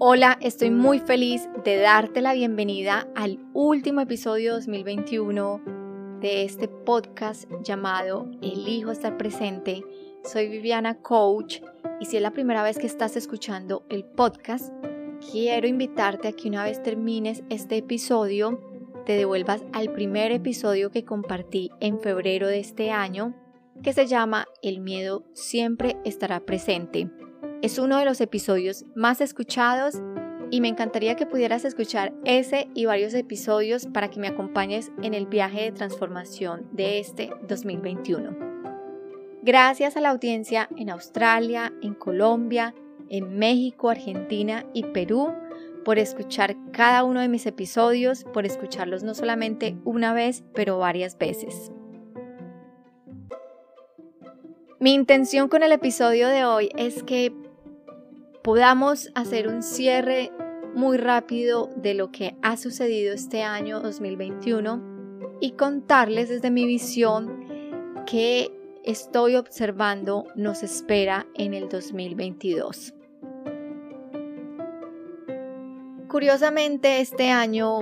Hola, estoy muy feliz de darte la bienvenida al último episodio 2021 de este podcast llamado Elijo estar presente. Soy Viviana Coach y si es la primera vez que estás escuchando el podcast, quiero invitarte a que una vez termines este episodio, te devuelvas al primer episodio que compartí en febrero de este año, que se llama El miedo siempre estará presente. Es uno de los episodios más escuchados y me encantaría que pudieras escuchar ese y varios episodios para que me acompañes en el viaje de transformación de este 2021. Gracias a la audiencia en Australia, en Colombia, en México, Argentina y Perú por escuchar cada uno de mis episodios, por escucharlos no solamente una vez, pero varias veces. Mi intención con el episodio de hoy es que podamos hacer un cierre muy rápido de lo que ha sucedido este año 2021 y contarles desde mi visión que estoy observando nos espera en el 2022. Curiosamente, este año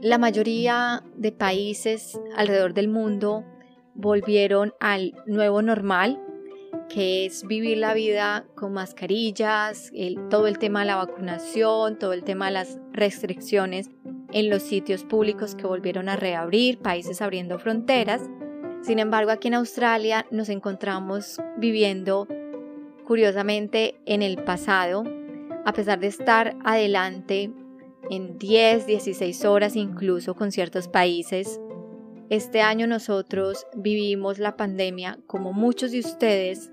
la mayoría de países alrededor del mundo volvieron al nuevo normal, que es vivir la vida con mascarillas, todo el tema de la vacunación, todo el tema de las restricciones en los sitios públicos que volvieron a reabrir, países abriendo fronteras. Sin embargo, aquí en Australia nos encontramos viviendo curiosamente en el pasado, a pesar de estar adelante en 10, 16 horas incluso con ciertos países. Este año nosotros vivimos la pandemia como muchos de ustedes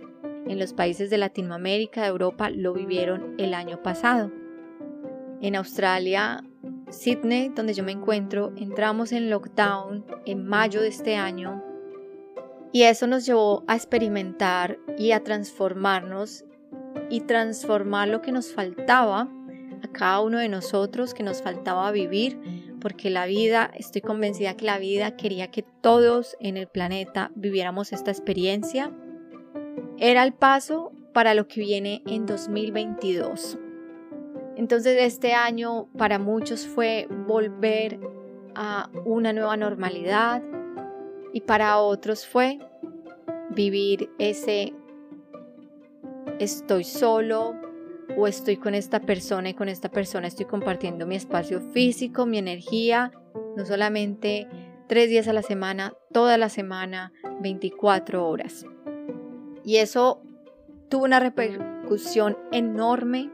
en los países de Latinoamérica, de Europa, lo vivieron el año pasado. En Australia, Sydney, donde yo me encuentro, entramos en lockdown en mayo de este año y eso nos llevó a experimentar y a transformarnos y transformar lo que nos faltaba a cada uno de nosotros, que nos faltaba vivir, porque la vida, estoy convencida que la vida quería que todos en el planeta viviéramos esta experiencia era el paso para lo que viene en 2022. Entonces este año para muchos fue volver a una nueva normalidad y para otros fue vivir ese estoy solo o estoy con esta persona y con esta persona estoy compartiendo mi espacio físico, mi energía, no solamente tres días a la semana, toda la semana, 24 horas. Y eso tuvo una repercusión enorme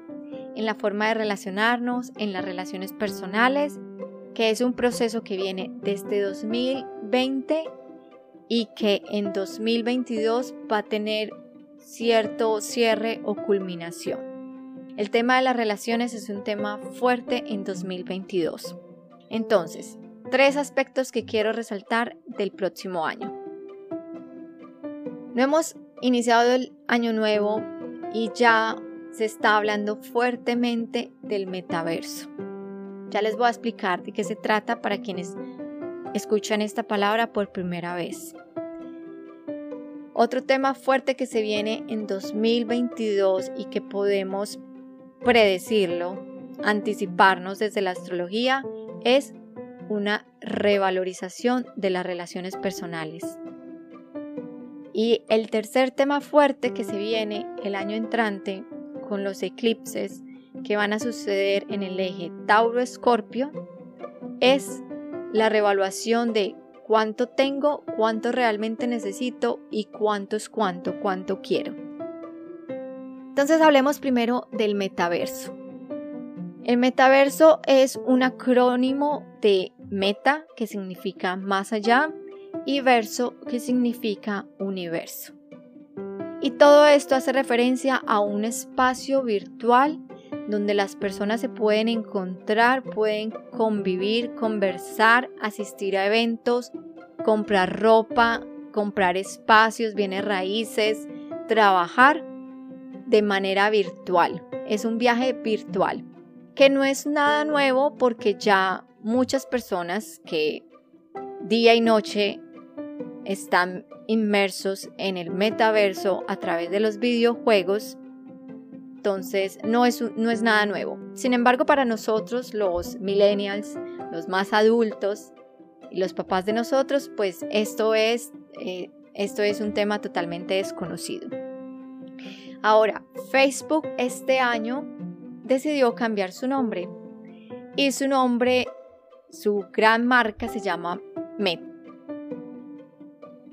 en la forma de relacionarnos, en las relaciones personales, que es un proceso que viene desde 2020 y que en 2022 va a tener cierto cierre o culminación. El tema de las relaciones es un tema fuerte en 2022. Entonces, tres aspectos que quiero resaltar del próximo año. No hemos iniciado el año nuevo y ya se está hablando fuertemente del metaverso. Ya les voy a explicar de qué se trata para quienes escuchan esta palabra por primera vez. Otro tema fuerte que se viene en 2022 y que podemos predecirlo, anticiparnos desde la astrología, es una revalorización de las relaciones personales. Y el tercer tema fuerte que se viene el año entrante con los eclipses que van a suceder en el eje Tauro-Escorpio es la revaluación de cuánto tengo, cuánto realmente necesito y cuánto es cuánto, cuánto quiero. Entonces hablemos primero del metaverso. El metaverso es un acrónimo de meta, que significa más allá, y verso que significa universo. Y todo esto hace referencia a un espacio virtual donde las personas se pueden encontrar, pueden convivir, conversar, asistir a eventos, comprar ropa, comprar espacios, bienes raíces, trabajar de manera virtual. Es un viaje virtual que no es nada nuevo porque ya muchas personas que día y noche están inmersos en el metaverso a través de los videojuegos, Entonces no es, no es nada nuevo. Sin embargo, para nosotros, los millennials, los más adultos y los papás de nosotros, pues esto es, eh, esto es un tema totalmente desconocido. Ahora, Facebook este año decidió cambiar su nombre y su nombre, su gran marca se llama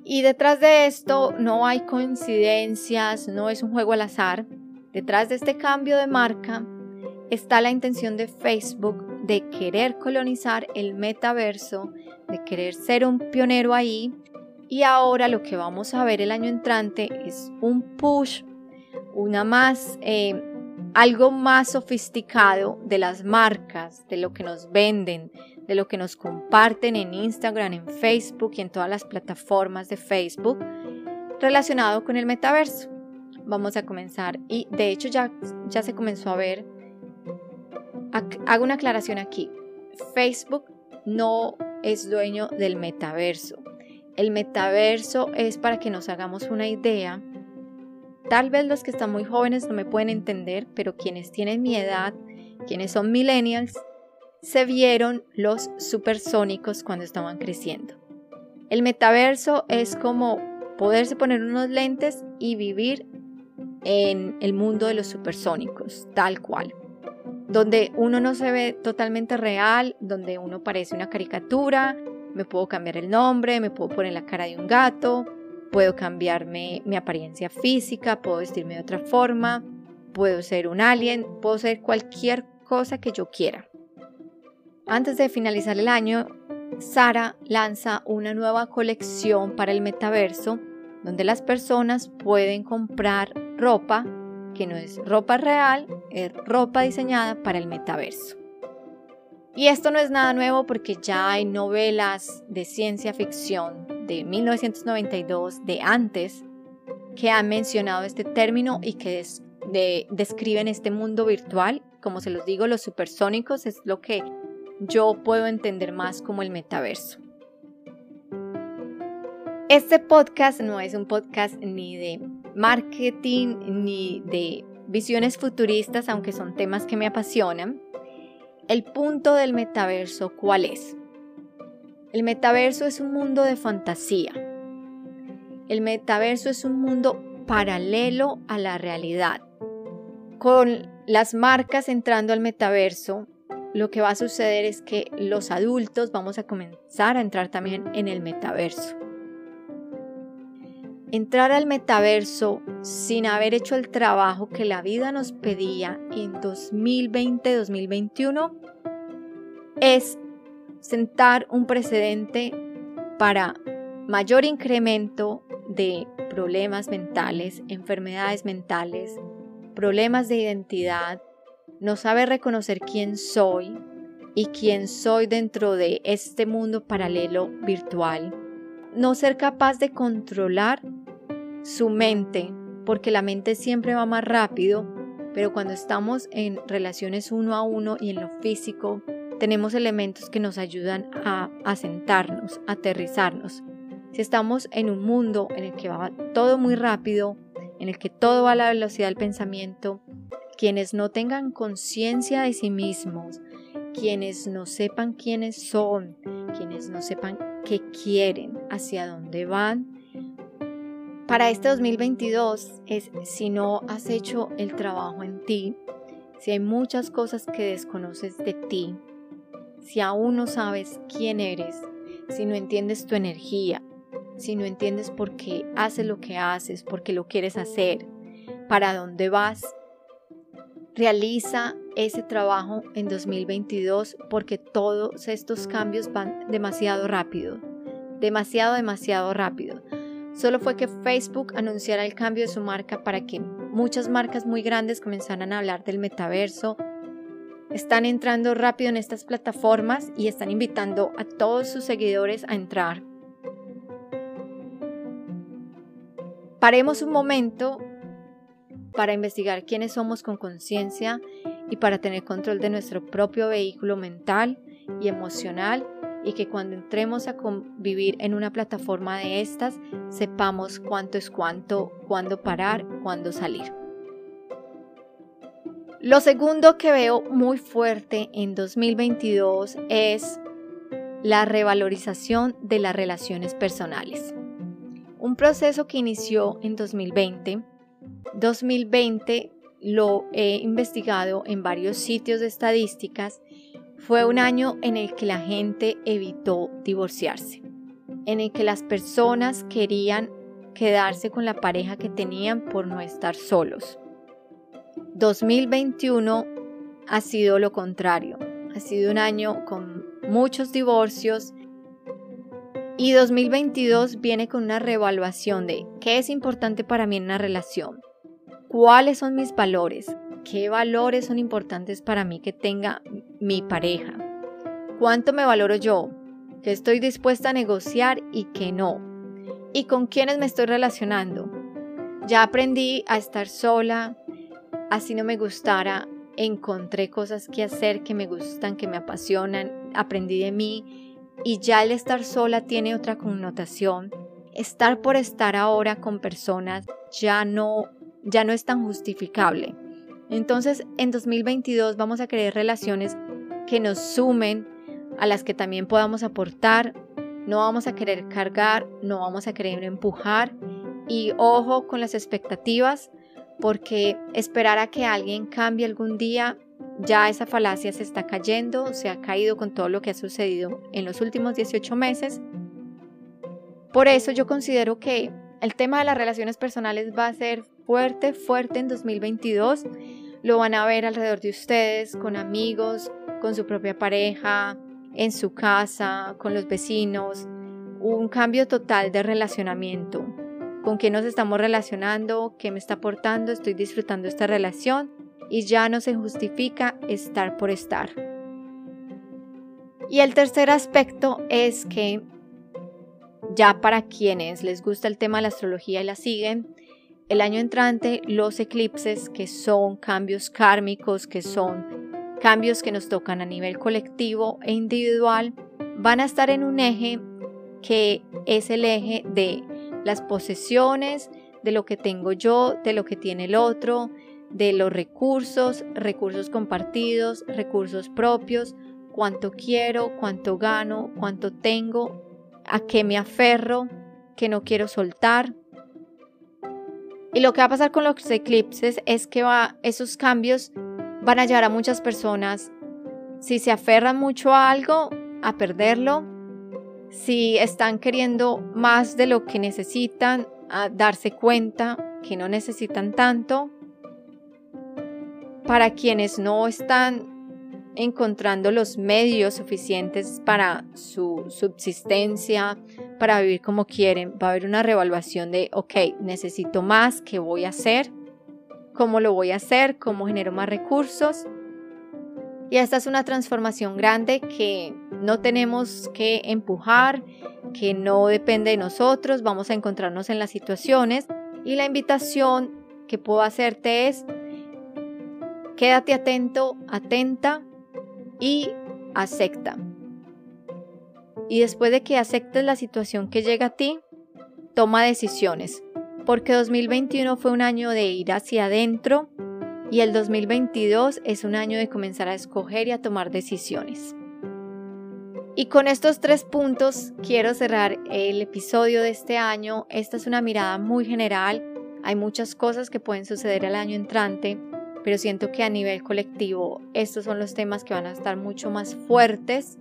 Y detrás de esto no hay coincidencias, no es un juego al azar. Detrás de este cambio de marca está la intención de Facebook de querer colonizar el metaverso, de querer ser un pionero ahí. Y ahora lo que vamos a ver el año entrante es un push, una más, eh, algo más sofisticado de las marcas, de lo que nos venden, de lo que nos comparten en Instagram, en Facebook y en todas las plataformas de Facebook relacionado con el metaverso. Vamos a comenzar y de hecho ya, ya se comenzó a ver. Hago una aclaración aquí. Facebook no es dueño del metaverso. El metaverso es para que nos hagamos una idea. Tal vez los que están muy jóvenes no me pueden entender, pero quienes tienen mi edad, quienes son millennials, se vieron los supersónicos cuando estaban creciendo. El metaverso es como poderse poner unos lentes y vivir en el mundo de los supersónicos, tal cual. Donde uno no se ve totalmente real, donde uno parece una caricatura, me puedo cambiar el nombre, me puedo poner la cara de un gato, puedo cambiarme mi apariencia física, puedo vestirme de otra forma, puedo ser un alien, puedo ser cualquier cosa que yo quiera. Antes de finalizar el año, Sara lanza una nueva colección para el metaverso donde las personas pueden comprar ropa que no es ropa real, es ropa diseñada para el metaverso. Y esto no es nada nuevo porque ya hay novelas de ciencia ficción de 1992, de antes, que han mencionado este término y que describen este mundo virtual. Como se los digo, los supersónicos es lo que yo puedo entender más como el metaverso. Este podcast no es un podcast ni de marketing ni de visiones futuristas, aunque son temas que me apasionan. El punto del metaverso, ¿cuál es? El metaverso es un mundo de fantasía. El metaverso es un mundo paralelo a la realidad. Con las marcas entrando al metaverso, lo que va a suceder es que los adultos vamos a comenzar a entrar también en el metaverso. Entrar al metaverso sin haber hecho el trabajo que la vida nos pedía en 2020-2021 es sentar un precedente para mayor incremento de problemas mentales, enfermedades mentales, problemas de identidad, no sabe reconocer quién soy y quién soy dentro de este mundo paralelo virtual, no ser capaz de controlar su mente, porque la mente siempre va más rápido, pero cuando estamos en relaciones uno a uno y en lo físico, tenemos elementos que nos ayudan a asentarnos, a aterrizarnos. Si estamos en un mundo en el que va todo muy rápido, en el que todo va a la velocidad del pensamiento, quienes no tengan conciencia de sí mismos, quienes no sepan quiénes son, quienes no sepan qué quieren, hacia dónde van. Para este 2022 es si no has hecho el trabajo en ti, si hay muchas cosas que desconoces de ti, si aún no sabes quién eres, si no entiendes tu energía, si no entiendes por qué haces lo que haces, por qué lo quieres hacer, para dónde vas, Realiza ese trabajo en 2022 porque todos estos cambios van demasiado rápido, demasiado, demasiado rápido. Solo fue que Facebook anunciara el cambio de su marca para que muchas marcas muy grandes comenzaran a hablar del metaverso. Están entrando rápido en estas plataformas y están invitando a todos sus seguidores a entrar. Paremos un momento para investigar quiénes somos con conciencia y para tener control de nuestro propio vehículo mental y emocional y que cuando entremos a convivir en una plataforma de estas sepamos cuánto es cuánto, cuándo parar, cuándo salir. Lo segundo que veo muy fuerte en 2022 es la revalorización de las relaciones personales. Un proceso que inició en 2020. 2020 lo he investigado en varios sitios de estadísticas. Fue un año en el que la gente evitó divorciarse, en el que las personas querían quedarse con la pareja que tenían por no estar solos. 2021 ha sido lo contrario. Ha sido un año con muchos divorcios y 2022 viene con una reevaluación de qué es importante para mí en una relación, cuáles son mis valores, qué valores son importantes para mí que tenga mi pareja, cuánto me valoro yo, qué estoy dispuesta a negociar y qué no, y con quiénes me estoy relacionando. Ya aprendí a estar sola, así no me gustara, encontré cosas que hacer que me gustan, que me apasionan, aprendí de mí y ya el estar sola tiene otra connotación. Estar por estar ahora con personas ya no ya no es tan justificable. Entonces, en 2022 vamos a querer relaciones que nos sumen, a las que también podamos aportar, no vamos a querer cargar, no vamos a querer empujar y ojo con las expectativas porque esperar a que alguien cambie algún día, ya esa falacia se está cayendo, se ha caído con todo lo que ha sucedido en los últimos 18 meses. Por eso yo considero que el tema de las relaciones personales va a ser fuerte, fuerte en 2022. Lo van a ver alrededor de ustedes, con amigos, con su propia pareja, en su casa, con los vecinos. Un cambio total de relacionamiento con quién nos estamos relacionando, qué me está aportando, estoy disfrutando esta relación y ya no se justifica estar por estar. Y el tercer aspecto es que ya para quienes les gusta el tema de la astrología y la siguen, el año entrante los eclipses, que son cambios kármicos, que son cambios que nos tocan a nivel colectivo e individual, van a estar en un eje que es el eje de las posesiones, de lo que tengo yo, de lo que tiene el otro, de los recursos, recursos compartidos, recursos propios, cuánto quiero, cuánto gano, cuánto tengo, a qué me aferro, que no quiero soltar. Y lo que va a pasar con los eclipses es que va, esos cambios van a llevar a muchas personas, si se aferran mucho a algo, a perderlo, si están queriendo más de lo que necesitan, a darse cuenta que no necesitan tanto. Para quienes no están encontrando los medios suficientes para su subsistencia, para vivir como quieren, va a haber una revaluación de, ok, necesito más, ¿qué voy a hacer? ¿Cómo lo voy a hacer? ¿Cómo genero más recursos? Y esta es una transformación grande que no tenemos que empujar, que no depende de nosotros, vamos a encontrarnos en las situaciones y la invitación que puedo hacerte es quédate atento, atenta y acepta. Y después de que aceptes la situación que llega a ti, toma decisiones, porque 2021 fue un año de ir hacia adentro, y el 2022 es un año de comenzar a escoger y a tomar decisiones. Y con estos tres puntos quiero cerrar el episodio de este año. Esta es una mirada muy general. Hay muchas cosas que pueden suceder al año entrante, pero siento que a nivel colectivo estos son los temas que van a estar mucho más fuertes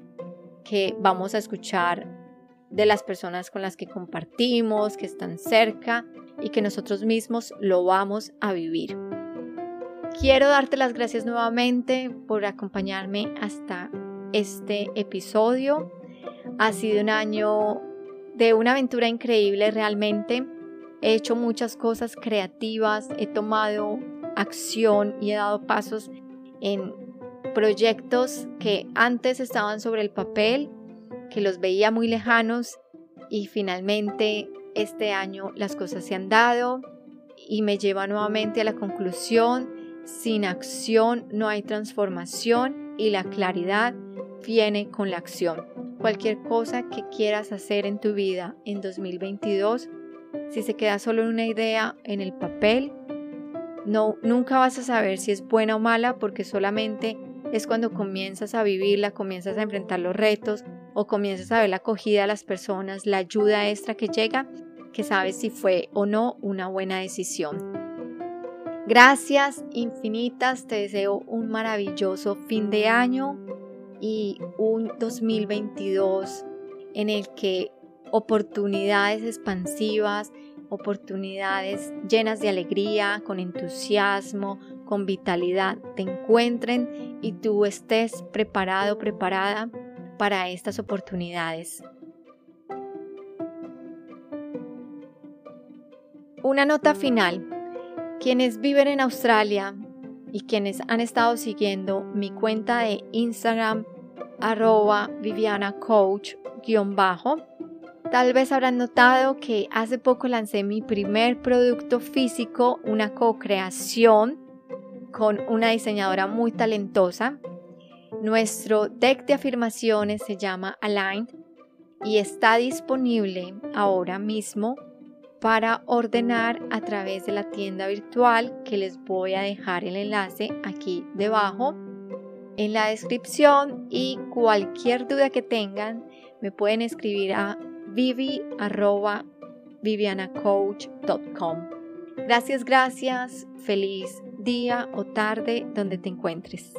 que vamos a escuchar de las personas con las que compartimos, que están cerca y que nosotros mismos lo vamos a vivir. Quiero darte las gracias nuevamente por acompañarme hasta este episodio. Ha sido un año de una aventura increíble realmente. He hecho muchas cosas creativas, he tomado acción y he dado pasos en proyectos que antes estaban sobre el papel, que los veía muy lejanos y finalmente este año las cosas se han dado y me lleva nuevamente a la conclusión sin acción no hay transformación y la claridad viene con la acción. Cualquier cosa que quieras hacer en tu vida en 2022, si se queda solo en una idea en el papel, No, nunca vas a saber si es buena o mala porque solamente es cuando comienzas a vivirla, comienzas a enfrentar los retos o comienzas a ver la acogida a las personas, la ayuda extra que llega, que sabes si fue o no una buena decisión. Gracias infinitas, te deseo un maravilloso fin de año y un 2022 en el que oportunidades expansivas, oportunidades llenas de alegría, con entusiasmo, con vitalidad te encuentren y tú estés preparado, preparada para estas oportunidades. Una nota final. Quienes viven en Australia y quienes han estado siguiendo mi cuenta de Instagram arroba Viviana Coach bajo, tal vez habrán notado que hace poco lancé mi primer producto físico, una co-creación con una diseñadora muy talentosa. Nuestro deck de afirmaciones se llama Aligned y está disponible ahora mismo para ordenar a través de la tienda virtual que les voy a dejar el enlace aquí debajo en la descripción y cualquier duda que tengan me pueden escribir a vivi.vivianacoach.com. Gracias, gracias. Feliz día o tarde donde te encuentres.